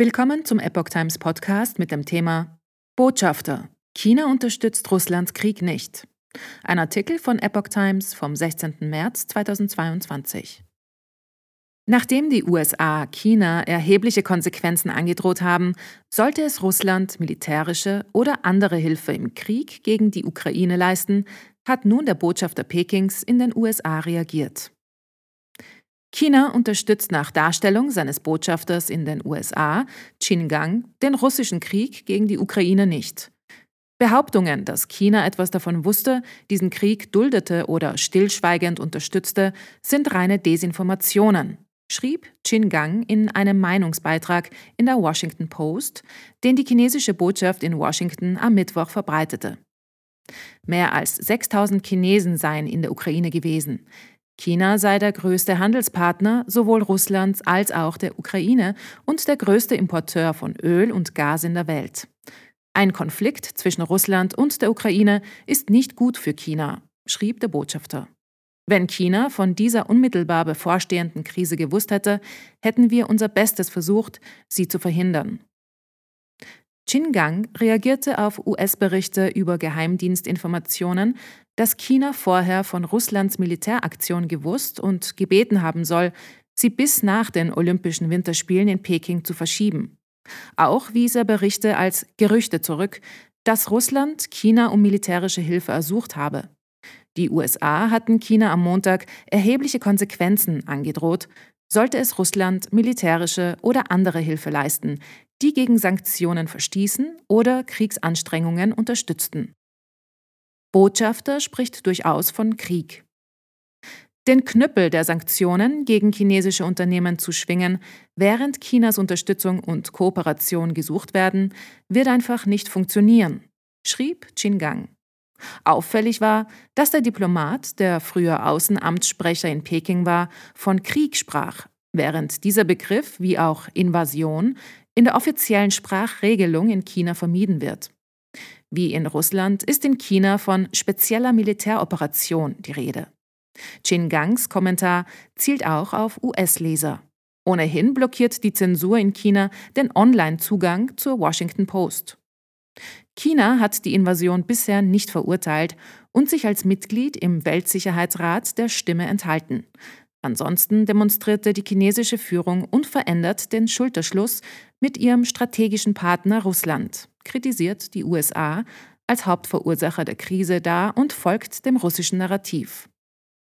Willkommen zum Epoch Times Podcast mit dem Thema Botschafter. China unterstützt Russlands Krieg nicht. Ein Artikel von Epoch Times vom 16. März 2022. Nachdem die USA China erhebliche Konsequenzen angedroht haben, sollte es Russland militärische oder andere Hilfe im Krieg gegen die Ukraine leisten, hat nun der Botschafter Pekings in den USA reagiert. China unterstützt nach Darstellung seines Botschafters in den USA, Qin Gang, den russischen Krieg gegen die Ukraine nicht. Behauptungen, dass China etwas davon wusste, diesen Krieg duldete oder stillschweigend unterstützte, sind reine Desinformationen, schrieb Qin Gang in einem Meinungsbeitrag in der Washington Post, den die chinesische Botschaft in Washington am Mittwoch verbreitete. Mehr als 6000 Chinesen seien in der Ukraine gewesen. China sei der größte Handelspartner sowohl Russlands als auch der Ukraine und der größte Importeur von Öl und Gas in der Welt. Ein Konflikt zwischen Russland und der Ukraine ist nicht gut für China, schrieb der Botschafter. Wenn China von dieser unmittelbar bevorstehenden Krise gewusst hätte, hätten wir unser Bestes versucht, sie zu verhindern. Qin Gang reagierte auf US-Berichte über Geheimdienstinformationen, dass China vorher von Russlands Militäraktion gewusst und gebeten haben soll, sie bis nach den Olympischen Winterspielen in Peking zu verschieben. Auch wies er Berichte als Gerüchte zurück, dass Russland China um militärische Hilfe ersucht habe. Die USA hatten China am Montag erhebliche Konsequenzen angedroht, sollte es Russland militärische oder andere Hilfe leisten, die gegen Sanktionen verstießen oder Kriegsanstrengungen unterstützten. Botschafter spricht durchaus von Krieg. Den Knüppel der Sanktionen gegen chinesische Unternehmen zu schwingen, während Chinas Unterstützung und Kooperation gesucht werden, wird einfach nicht funktionieren, schrieb Qin Gang. Auffällig war, dass der Diplomat, der früher Außenamtssprecher in Peking war, von Krieg sprach, während dieser Begriff wie auch Invasion in der offiziellen Sprachregelung in China vermieden wird. Wie in Russland ist in China von spezieller Militäroperation die Rede. Qin Gangs Kommentar zielt auch auf US-Leser. Ohnehin blockiert die Zensur in China den Online-Zugang zur Washington Post. China hat die Invasion bisher nicht verurteilt und sich als Mitglied im Weltsicherheitsrat der Stimme enthalten. Ansonsten demonstrierte die chinesische Führung unverändert den Schulterschluss mit ihrem strategischen Partner Russland, kritisiert die USA als Hauptverursacher der Krise dar und folgt dem russischen Narrativ.